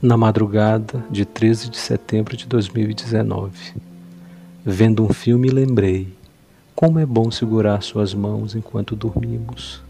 Na madrugada de 13 de setembro de 2019, vendo um filme, lembrei como é bom segurar suas mãos enquanto dormimos.